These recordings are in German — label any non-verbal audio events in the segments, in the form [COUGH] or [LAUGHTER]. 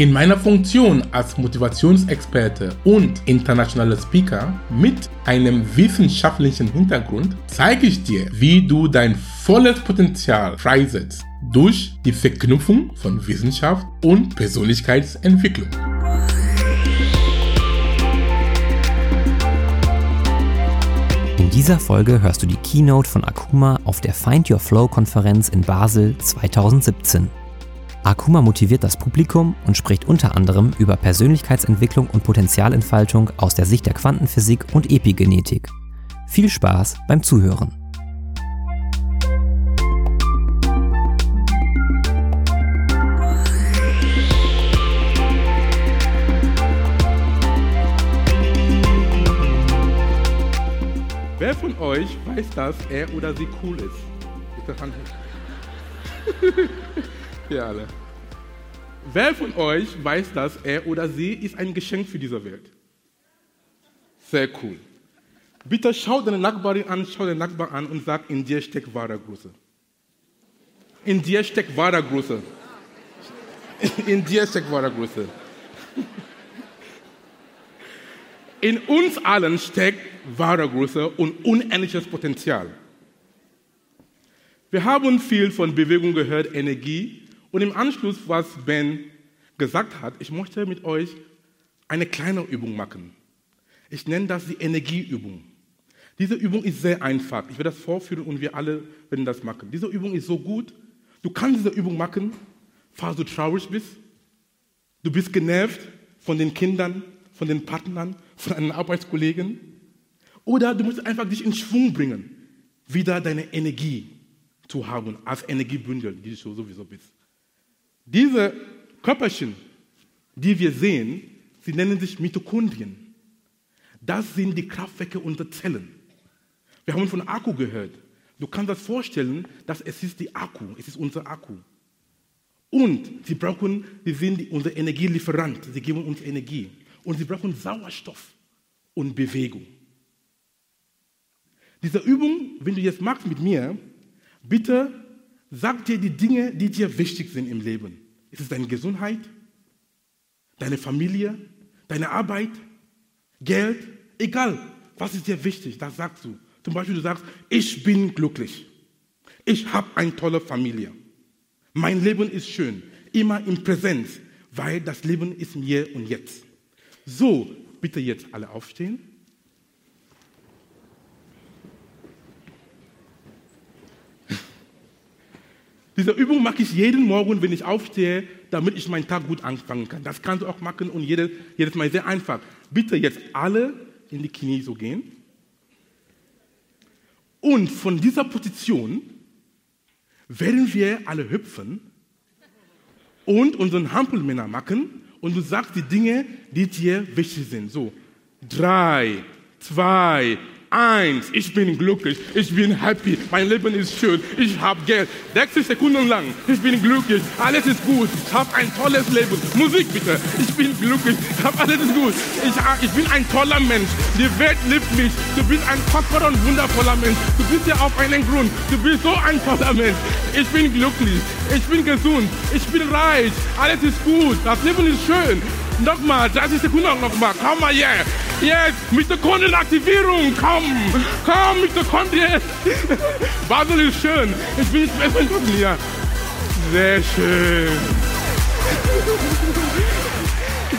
In meiner Funktion als Motivationsexperte und internationaler Speaker mit einem wissenschaftlichen Hintergrund zeige ich dir, wie du dein volles Potenzial freisetzt durch die Verknüpfung von Wissenschaft und Persönlichkeitsentwicklung. In dieser Folge hörst du die Keynote von Akuma auf der Find Your Flow Konferenz in Basel 2017. Akuma motiviert das Publikum und spricht unter anderem über Persönlichkeitsentwicklung und Potenzialentfaltung aus der Sicht der Quantenphysik und Epigenetik. Viel Spaß beim Zuhören. Wer von euch weiß, dass er oder sie cool ist? Bitte Hand Wir alle. Wer von euch weiß, dass er oder sie ist ein Geschenk für diese Welt? Sehr cool. Bitte schau deine Nachbarin an, schau den Nachbar an und sag, in dir steckt wahre Größe. In dir steckt wahre Größe. In dir steckt wahre Größe. In uns allen steckt wahre Größe und unendliches Potenzial. Wir haben viel von Bewegung gehört, Energie, und im Anschluss, was Ben gesagt hat, ich möchte mit euch eine kleine Übung machen. Ich nenne das die Energieübung. Diese Übung ist sehr einfach. Ich werde das vorführen und wir alle werden das machen. Diese Übung ist so gut. Du kannst diese Übung machen, falls du traurig bist. Du bist genervt von den Kindern, von den Partnern, von einem Arbeitskollegen. Oder du musst einfach dich in Schwung bringen, wieder deine Energie zu haben, als Energiebündel, die du sowieso bist. Diese Körperchen, die wir sehen, sie nennen sich Mitochondrien. Das sind die Kraftwerke unserer Zellen. Wir haben von Akku gehört. Du kannst das vorstellen, dass es ist die Akku, es ist unser Akku. Und sie brauchen, sie sind unser Energielieferant, sie geben uns Energie. Und sie brauchen Sauerstoff und Bewegung. Diese Übung, wenn du jetzt machst mit mir, bitte sag dir die Dinge, die dir wichtig sind im Leben. Ist es deine Gesundheit, deine Familie, deine Arbeit, Geld? Egal, was ist dir wichtig, das sagst du. Zum Beispiel, du sagst, ich bin glücklich. Ich habe eine tolle Familie. Mein Leben ist schön, immer in Präsenz, weil das Leben ist mir und jetzt. So, bitte jetzt alle aufstehen. Diese Übung mache ich jeden Morgen, wenn ich aufstehe, damit ich meinen Tag gut anfangen kann. Das kannst du auch machen und jedes, jedes Mal sehr einfach. Bitte jetzt alle in die Knie so gehen. Und von dieser Position werden wir alle hüpfen und unseren Hampelmänner machen und du sagst die Dinge, die dir wichtig sind. So, drei, zwei, eins, ich bin glücklich, ich bin happy, mein Leben ist schön, ich habe Geld. 60 Sekunden lang, ich bin glücklich, alles ist gut, ich habe ein tolles Leben. Musik bitte, ich bin glücklich, ich habe alles ist gut. Ich, ich bin ein toller Mensch, die Welt liebt mich, du bist ein kostbarer und wundervoller Mensch, du bist ja auf einen Grund, du bist so ein toller Mensch. Ich bin glücklich, ich bin gesund, ich bin reich, alles ist gut, das Leben ist schön. Nochmal, 30 Sekunden nochmal, komm mal hier. Jetzt, Mitochondrienaktivierung, komm, komm, Mitochondrien. Basel ist schön, ich bin nicht mehr von hier. Sehr schön.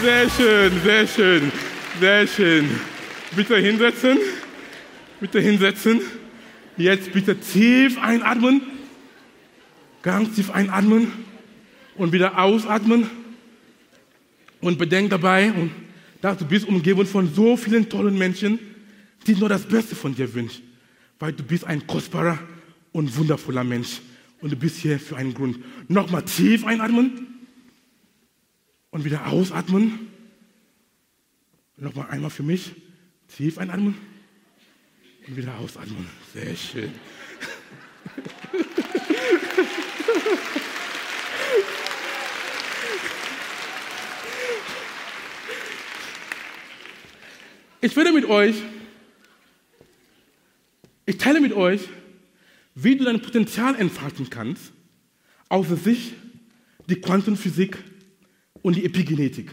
Sehr schön, sehr schön, sehr schön. Bitte hinsetzen, bitte hinsetzen. Jetzt bitte tief einatmen, ganz tief einatmen und wieder ausatmen. Und bedenk dabei, dass du bist umgeben von so vielen tollen Menschen, die nur das Beste von dir wünschen. Weil du bist ein kostbarer und wundervoller Mensch. Und du bist hier für einen Grund. Nochmal tief einatmen und wieder ausatmen. Nochmal einmal für mich. Tief einatmen und wieder ausatmen. Sehr schön. [LAUGHS] Ich werde mit euch, ich teile mit euch, wie du dein Potenzial entfalten kannst, außer sich die Quantenphysik und die Epigenetik.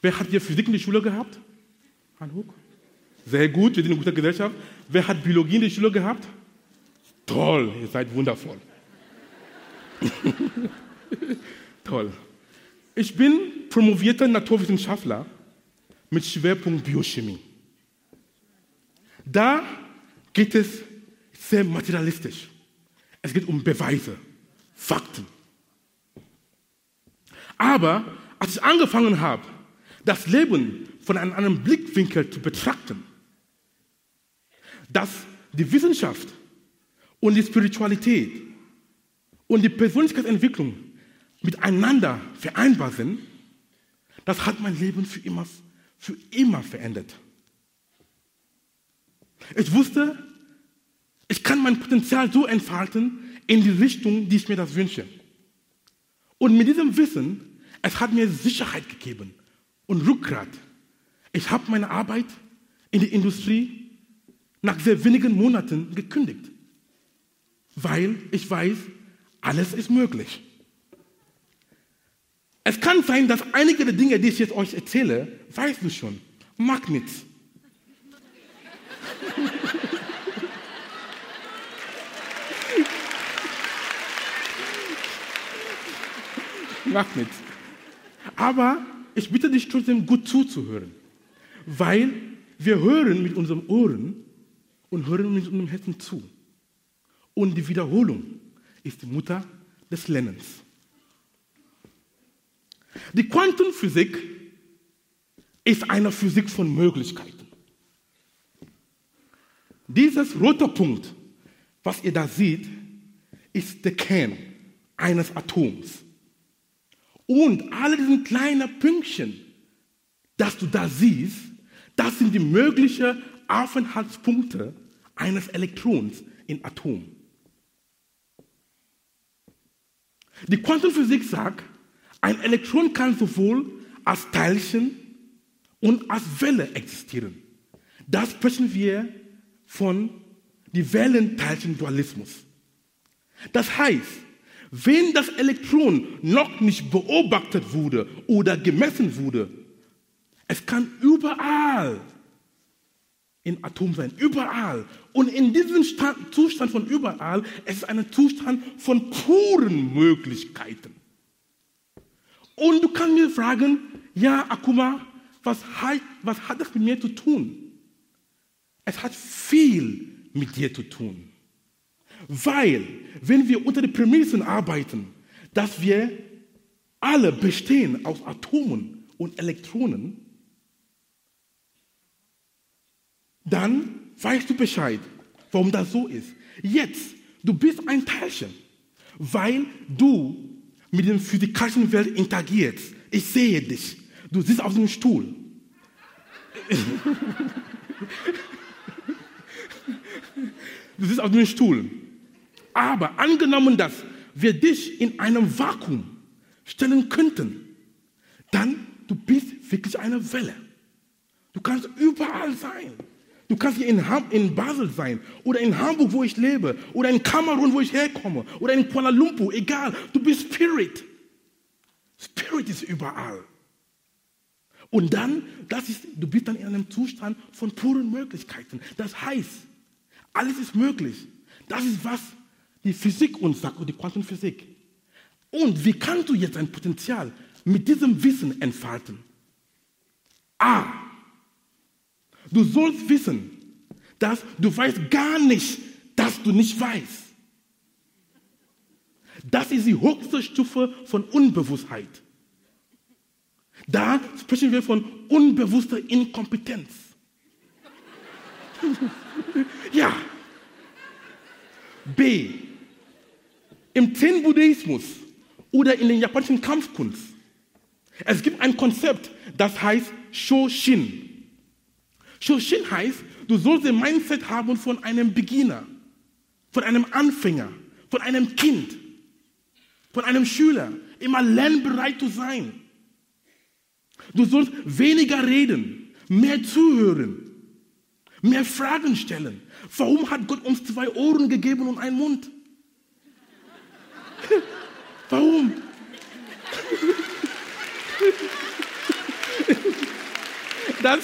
Wer hat hier Physik in der Schule gehabt? Hoch. Sehr gut, wir sind in guter Gesellschaft. Wer hat Biologie in der Schule gehabt? Toll, ihr seid wundervoll. [LAUGHS] Toll. Ich bin promovierter Naturwissenschaftler mit Schwerpunkt Biochemie. Da geht es sehr materialistisch. Es geht um Beweise, Fakten. Aber als ich angefangen habe, das Leben von einem anderen Blickwinkel zu betrachten, dass die Wissenschaft und die Spiritualität und die Persönlichkeitsentwicklung miteinander vereinbar sind, das hat mein Leben für immer, für immer verändert. Ich wusste, ich kann mein Potenzial so entfalten in die Richtung, die ich mir das wünsche. Und mit diesem Wissen, es hat mir Sicherheit gegeben und Rückgrat. Ich habe meine Arbeit in der Industrie nach sehr wenigen Monaten gekündigt, weil ich weiß, alles ist möglich. Kann sein, dass einige der Dinge, die ich jetzt euch erzähle, weißt du schon. Magnets. [LAUGHS] Magnets. Aber ich bitte dich trotzdem gut zuzuhören, weil wir hören mit unseren Ohren und hören mit unserem Herzen zu. Und die Wiederholung ist die Mutter des Lernens. Die Quantenphysik ist eine Physik von Möglichkeiten. Dieses rote Punkt, was ihr da seht, ist der Kern eines Atoms. Und alle diese kleinen Pünktchen, das du da siehst, das sind die möglichen Aufenthaltspunkte eines Elektrons in Atom. Die Quantenphysik sagt, ein Elektron kann sowohl als Teilchen und als Welle existieren. Da sprechen wir von die Wellenteilchen-Dualismus. Das heißt, wenn das Elektron noch nicht beobachtet wurde oder gemessen wurde, es kann überall in Atom sein, überall. Und in diesem Stand, Zustand von überall, es ist ein Zustand von puren Möglichkeiten. Und du kannst mir fragen, ja, Akuma, was hat, was hat das mit mir zu tun? Es hat viel mit dir zu tun. Weil, wenn wir unter den Prämissen arbeiten, dass wir alle bestehen aus Atomen und Elektronen, dann weißt du Bescheid, warum das so ist. Jetzt, du bist ein Teilchen, weil du mit der physikalischen Welt interagierst. Ich sehe dich. Du sitzt auf dem Stuhl. du sitzt auf dem Stuhl. Aber angenommen, dass wir dich in einem Vakuum stellen könnten, dann du bist wirklich eine Welle. Du kannst überall sein. Du kannst hier in, in, Basel sein oder in Hamburg, wo ich lebe oder in Kamerun, wo ich herkomme oder in Kuala Lumpur, egal. Du bist Spirit. Spirit ist überall. Und dann, das ist, du bist dann in einem Zustand von puren Möglichkeiten. Das heißt, alles ist möglich. Das ist, was die Physik uns sagt, oder die Quantenphysik. Und wie kannst du jetzt ein Potenzial mit diesem Wissen entfalten? A. Du sollst wissen, dass du weißt gar nicht, dass du nicht weißt. Das ist die höchste Stufe von Unbewusstheit. Da sprechen wir von unbewusster Inkompetenz. [LAUGHS] ja. B. Im Zen-Buddhismus oder in den japanischen Kampfkunst. Es gibt ein Konzept, das heißt Shoshin. Shoshin heißt, du sollst ein Mindset haben von einem Beginner, von einem Anfänger, von einem Kind, von einem Schüler. Immer lernbereit zu sein. Du sollst weniger reden, mehr zuhören, mehr Fragen stellen. Warum hat Gott uns zwei Ohren gegeben und einen Mund? [LAUGHS] Warum? [LAUGHS] Das,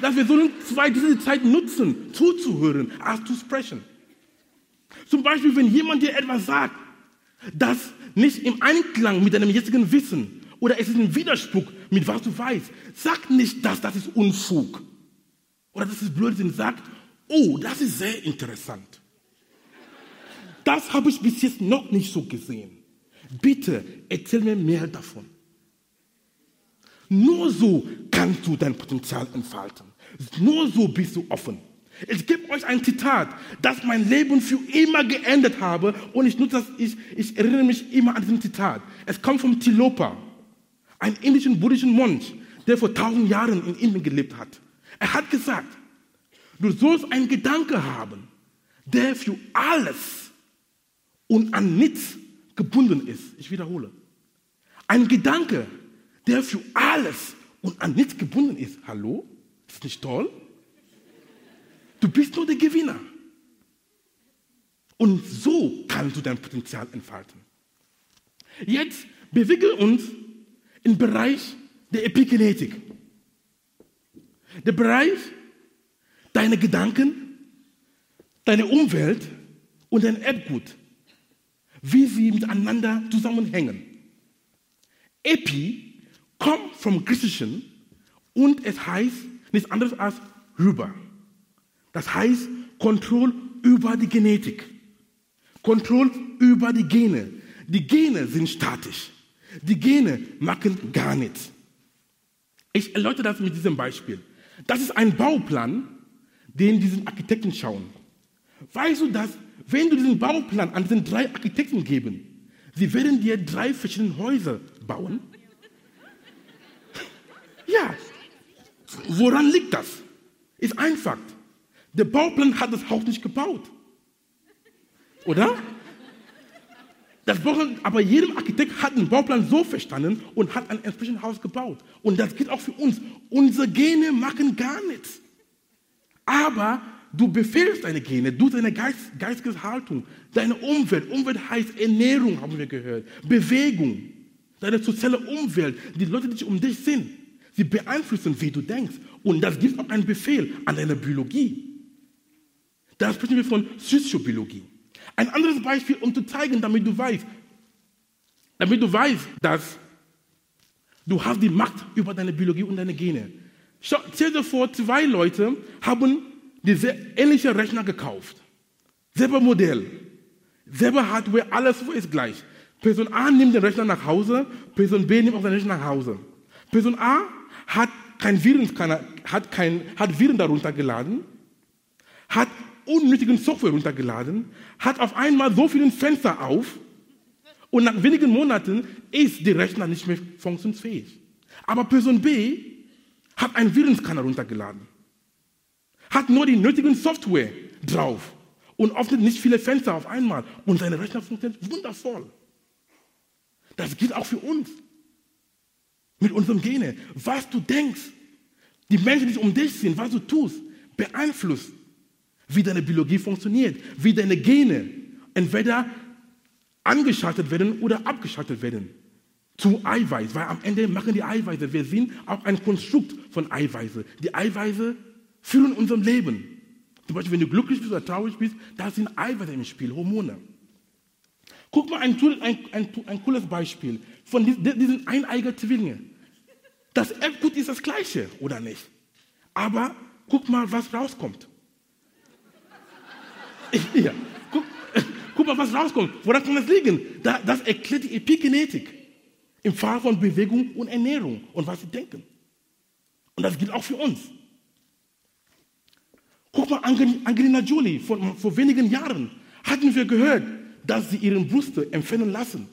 dass wir zwei diese Zeit nutzen, zuzuhören, als zu sprechen. Zum Beispiel, wenn jemand dir etwas sagt, das nicht im Einklang mit deinem jetzigen Wissen oder es ist ein Widerspruch mit was du weißt, sag nicht, dass das ist Unfug oder das ist Blödsinn. Sag, oh, das ist sehr interessant. Das habe ich bis jetzt noch nicht so gesehen. Bitte erzähl mir mehr davon. Nur so kannst du dein Potenzial entfalten. Nur so bist du offen. Ich gebe euch ein Zitat, das mein Leben für immer geändert habe und ich nutze das, ich, ich erinnere mich immer an diesem Zitat. Es kommt vom Tilopa, ein indischen buddhischen Mönch, der vor tausend Jahren in Indien gelebt hat. Er hat gesagt, du sollst einen Gedanke haben, der für alles und an nichts gebunden ist. Ich wiederhole. Ein Gedanke, der für alles und an nichts gebunden ist. Hallo? Ist nicht toll? Du bist nur der Gewinner. Und so kannst du dein Potenzial entfalten. Jetzt bewege uns im Bereich der Epigenetik. Der Bereich deiner Gedanken, deine Umwelt und dein Erbgut. Wie sie miteinander zusammenhängen. Epi kommt vom Griechischen und es heißt nichts anderes als rüber. Das heißt, Kontrolle über die Genetik. Kontrolle über die Gene. Die Gene sind statisch. Die Gene machen gar nichts. Ich erläutere das mit diesem Beispiel. Das ist ein Bauplan, den diesen Architekten schauen. Weißt du, dass, wenn du diesen Bauplan an diesen drei Architekten geben, sie werden dir drei verschiedene Häuser bauen? Ja. Woran liegt das? Ist einfach. Der Bauplan hat das Haus nicht gebaut. Oder? Das Bauplan, aber jedem Architekt hat den Bauplan so verstanden und hat ein entsprechendes Haus gebaut. Und das geht auch für uns. Unsere Gene machen gar nichts. Aber du befehlst deine Gene durch deine Geist, geistige Haltung, deine Umwelt. Umwelt heißt Ernährung, haben wir gehört. Bewegung, deine soziale Umwelt, die Leute, die um dich sind. Sie beeinflussen, wie du denkst. Und das gibt auch einen Befehl an deine Biologie. Da sprechen wir von Soziobiologie. Ein anderes Beispiel, um zu zeigen, damit du weißt, damit du weißt, dass du hast die Macht über deine Biologie und deine Gene. Schau, stell dir vor, zwei Leute haben diese ähnliche Rechner gekauft. Selber Modell, selber Hardware, alles ist gleich. Person A nimmt den Rechner nach Hause, Person B nimmt auch den Rechner nach Hause. Person A hat kein Virenscanner, hat, kein, hat Viren darunter geladen, hat unnötigen Software runtergeladen, hat auf einmal so viele Fenster auf und nach wenigen Monaten ist der Rechner nicht mehr funktionsfähig. Aber Person B hat einen Virenscanner runtergeladen, hat nur die nötigen Software drauf und öffnet nicht viele Fenster auf einmal und sein Rechner funktioniert wundervoll. Das gilt auch für uns. Mit unserem Gene. Was du denkst, die Menschen, die um dich sind, was du tust, beeinflusst wie deine Biologie funktioniert, wie deine Gene entweder angeschaltet werden oder abgeschaltet werden zu Eiweiß, weil am Ende machen die Eiweiße, wir sind auch ein Konstrukt von Eiweiße. Die Eiweiße führen unserem Leben. Zum Beispiel, wenn du glücklich bist oder traurig bist, da sind Eiweiße im Spiel, Hormone. Guck mal, ein, ein, ein, ein cooles Beispiel von diesen eineiger Zwillinge. Das Erbgut ist das gleiche, oder nicht? Aber guck mal, was rauskommt. Ja. Guck, guck, mal, was rauskommt. Woran kann das liegen? das erklärt die Epigenetik im Fall von Bewegung und Ernährung und was sie denken. Und das gilt auch für uns. Guck mal, Angelina Jolie, vor, vor wenigen Jahren hatten wir gehört, dass sie ihren Brüste empfehlen lassen,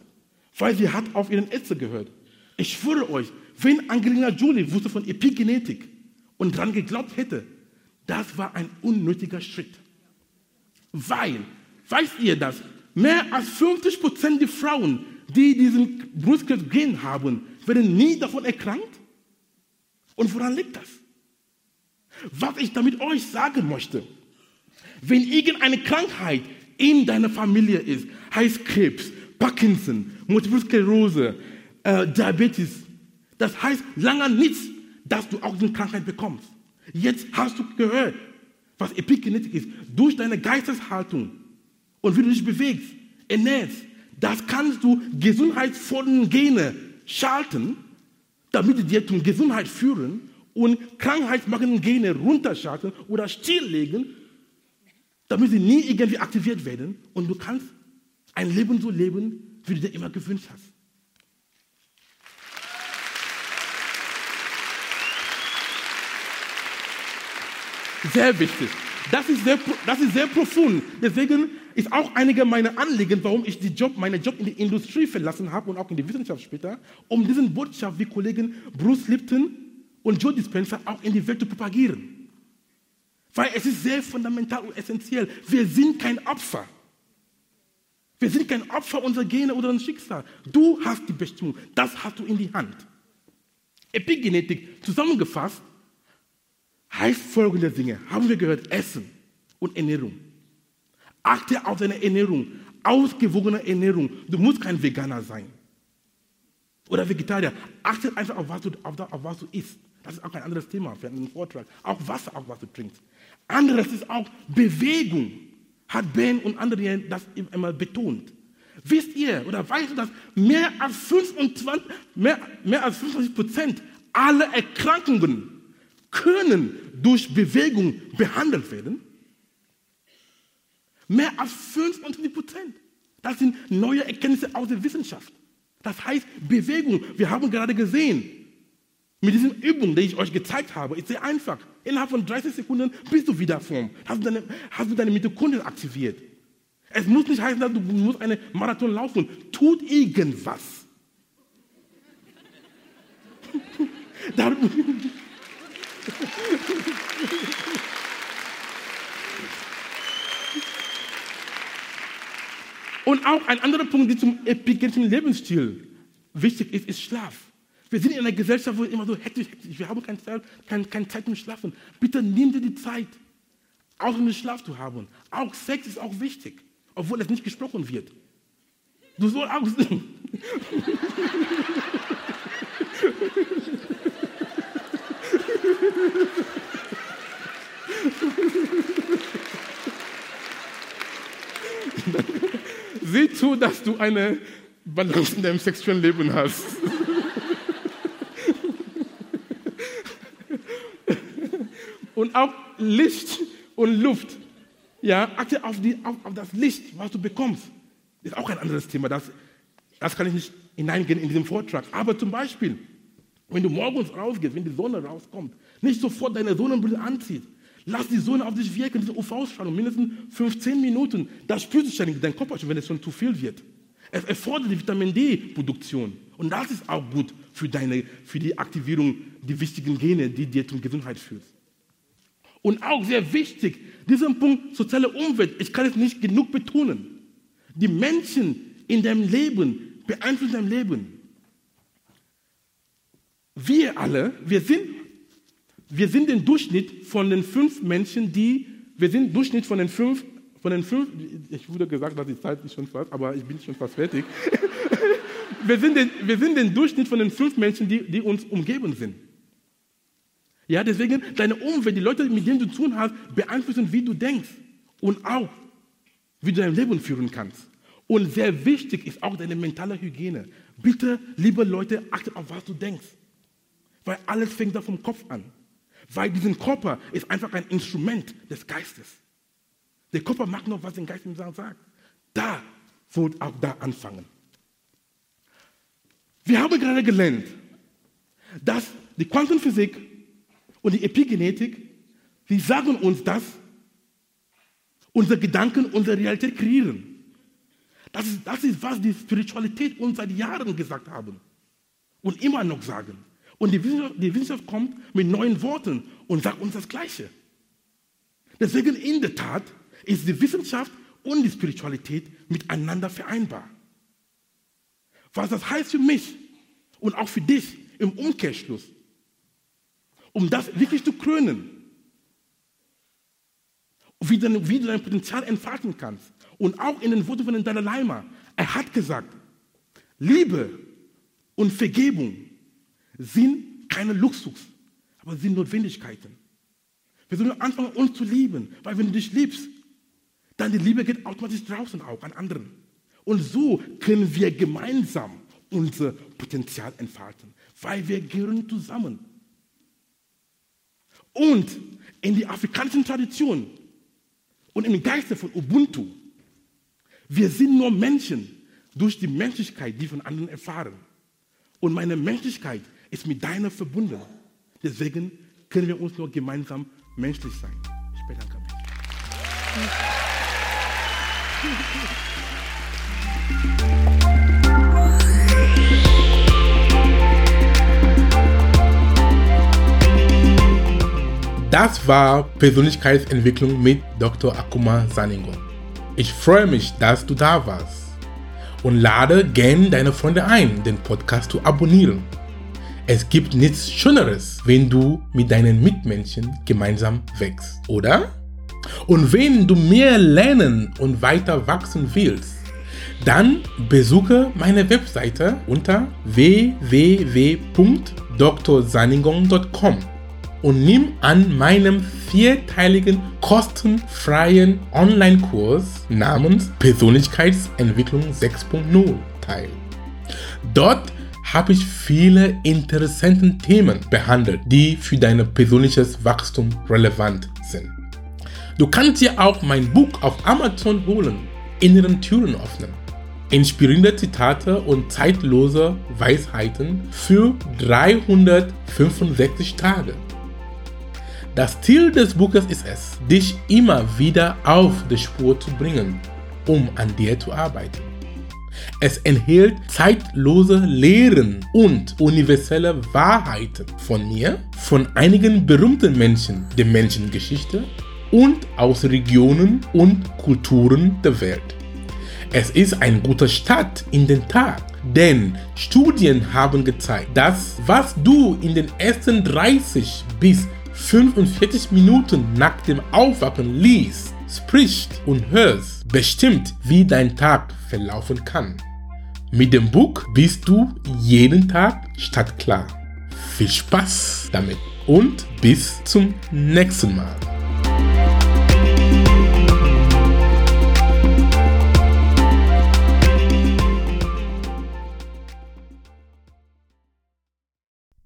weil sie hat auf ihren Ärzte gehört. Ich schwöre euch, wenn Angelina Jolie wusste von Epigenetik und daran geglaubt hätte, das war ein unnötiger Schritt. Weil, weißt ihr das? Mehr als 50 Prozent der Frauen, die diesen Brustkrebs-Gen haben, werden nie davon erkrankt. Und woran liegt das? Was ich damit euch sagen möchte, wenn irgendeine Krankheit in deiner Familie ist, heißt Krebs, Parkinson, Multiple Sklerose, äh, Diabetes, das heißt lange nichts, dass du auch diese Krankheit bekommst. Jetzt hast du gehört, was Epigenetik ist. Durch deine Geisteshaltung und wie du dich bewegst, ernährst, das kannst du gesundheitsvollen Gene schalten, damit die dir zur Gesundheit führen und krankheitsmachenden Gene runterschalten oder stilllegen, damit sie nie irgendwie aktiviert werden und du kannst ein Leben so leben, wie du dir immer gewünscht hast. Sehr wichtig. Das ist sehr, das ist sehr profund. Deswegen ist auch einige meiner Anliegen, warum ich die Job, meinen Job in die Industrie verlassen habe und auch in die Wissenschaft später, um diesen Botschaft wie Kollegen Bruce Lipton und Joe Dispenza auch in die Welt zu propagieren. Weil es ist sehr fundamental und essentiell. Wir sind kein Opfer. Wir sind kein Opfer unserer Gene oder unseres Schicksals. Du hast die Bestimmung. Das hast du in die Hand. Epigenetik zusammengefasst heißt folgende Dinge. Haben wir gehört? Essen und Ernährung. Achte auf deine Ernährung. Ausgewogene Ernährung. Du musst kein Veganer sein. Oder Vegetarier. Achte einfach auf was du, auf, auf was du isst. Das ist auch ein anderes Thema für einen Vortrag. Auch Wasser, auch was du trinkst. Anderes ist auch Bewegung. Hat Ben und andere das immer betont. Wisst ihr oder weißt du, dass mehr als 25, mehr, mehr als 25 Prozent aller Erkrankungen können durch Bewegung behandelt werden. Mehr als 25 Prozent. Das sind neue Erkenntnisse aus der Wissenschaft. Das heißt Bewegung. Wir haben gerade gesehen, mit diesen Übungen, die ich euch gezeigt habe, ist sehr einfach. Innerhalb von 30 Sekunden bist du wieder Form. Hast du deine, hast du deine Mitochondrien aktiviert. Es muss nicht heißen, dass du musst eine Marathon laufen. Tut irgendwas. [LAUGHS] [LAUGHS] Und auch ein anderer Punkt, der zum epigenetischen Lebensstil wichtig ist, ist Schlaf. Wir sind in einer Gesellschaft, wo immer so hektisch, hektisch, wir haben keine Zeit, keine, keine Zeit zum Schlafen. Bitte nimm dir die Zeit, auch den Schlaf zu haben. Auch Sex ist auch wichtig, obwohl es nicht gesprochen wird. Du sollst auch. [LAUGHS] [LAUGHS] [LAUGHS] Sieh zu, dass du eine Balance in deinem sexuellen Leben hast. [LAUGHS] und auch Licht und Luft. Ja, achte auf, die, auf, auf, das Licht, was du bekommst. Das ist auch ein anderes Thema. Das, das kann ich nicht hineingehen in diesem Vortrag. Aber zum Beispiel, wenn du morgens rausgehst, wenn die Sonne rauskommt, nicht sofort deine Sonnenbrille anziehst. Lass die Sonne auf dich wirken, diese UV-Strahlung, mindestens 15 Minuten. Das spürst du schon in deinem Kopf, wenn es schon zu viel wird. Es erfordert die Vitamin D-Produktion. Und das ist auch gut für, deine, für die Aktivierung der wichtigen Gene, die dir zur Gesundheit führen. Und auch sehr wichtig, diesen Punkt soziale Umwelt, ich kann es nicht genug betonen. Die Menschen in deinem Leben beeinflussen dein Leben. Wir alle, wir sind, wir sind der Durchschnitt von den fünf Menschen, die, wir sind Durchschnitt von den fünf, von den fünf, ich wurde gesagt, dass die Zeit ist schon fast, aber ich bin schon fast fertig. [LAUGHS] wir, sind den, wir sind der Durchschnitt von den fünf Menschen, die, die uns umgeben sind. Ja, deswegen, deine Umwelt, die Leute, mit denen du zu tun hast, beeinflussen, wie du denkst und auch, wie du dein Leben führen kannst. Und sehr wichtig ist auch deine mentale Hygiene. Bitte, liebe Leute, achtet auf, was du denkst. Weil alles fängt da vom Kopf an. Weil diesen Körper ist einfach ein Instrument des Geistes. Der Körper macht noch, was der Geist ihm sagt. Da wird auch da anfangen. Wir haben gerade gelernt, dass die Quantenphysik und die Epigenetik, die sagen uns, dass unsere Gedanken unsere Realität kreieren. Das ist, das ist, was die Spiritualität uns seit Jahren gesagt haben und immer noch sagen. Und die Wissenschaft, die Wissenschaft kommt mit neuen Worten und sagt uns das Gleiche. Deswegen in der Tat ist die Wissenschaft und die Spiritualität miteinander vereinbar. Was das heißt für mich und auch für dich im Umkehrschluss. um das wirklich zu krönen. Wie du, wie du dein Potenzial entfalten kannst. Und auch in den Worten von Dalai Lama. Er hat gesagt, Liebe und Vergebung sind keine Luxus, aber sind Notwendigkeiten. Wir sollen anfangen, uns zu lieben, weil wenn du dich liebst, dann die Liebe geht automatisch draußen auch an anderen. Und so können wir gemeinsam unser Potenzial entfalten, weil wir gehören zusammen. Und in die afrikanischen Tradition und im Geiste von Ubuntu, wir sind nur Menschen durch die Menschlichkeit, die von anderen erfahren. Und meine Menschlichkeit ist mit deiner verbunden. Deswegen können wir uns nur gemeinsam menschlich sein. Ich bedanke mich. Das war Persönlichkeitsentwicklung mit Dr. Akuma Saningo. Ich freue mich, dass du da warst. Und lade gerne deine Freunde ein, den Podcast zu abonnieren. Es gibt nichts Schöneres, wenn du mit deinen Mitmenschen gemeinsam wächst, oder? Und wenn du mehr lernen und weiter wachsen willst, dann besuche meine Webseite unter www.drsaningong.com und nimm an meinem vierteiligen kostenfreien Online-Kurs namens Persönlichkeitsentwicklung 6.0 teil. Dort habe ich viele interessante Themen behandelt, die für dein persönliches Wachstum relevant sind. Du kannst dir auch mein Buch auf Amazon holen, Inneren Türen öffnen. Inspirierende Zitate und zeitlose Weisheiten für 365 Tage. Das Ziel des Buches ist es, dich immer wieder auf die Spur zu bringen, um an dir zu arbeiten. Es enthält zeitlose Lehren und universelle Wahrheiten von mir, von einigen berühmten Menschen der Menschengeschichte und aus Regionen und Kulturen der Welt. Es ist ein guter Start in den Tag, denn Studien haben gezeigt, dass was du in den ersten 30 bis 45 Minuten nach dem Aufwachen liest, sprichst und hörst, bestimmt, wie dein Tag verlaufen kann. Mit dem Buch bist du jeden Tag stadtklar. Viel Spaß damit und bis zum nächsten Mal.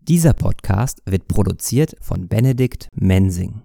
Dieser Podcast wird produziert von Benedikt Mensing.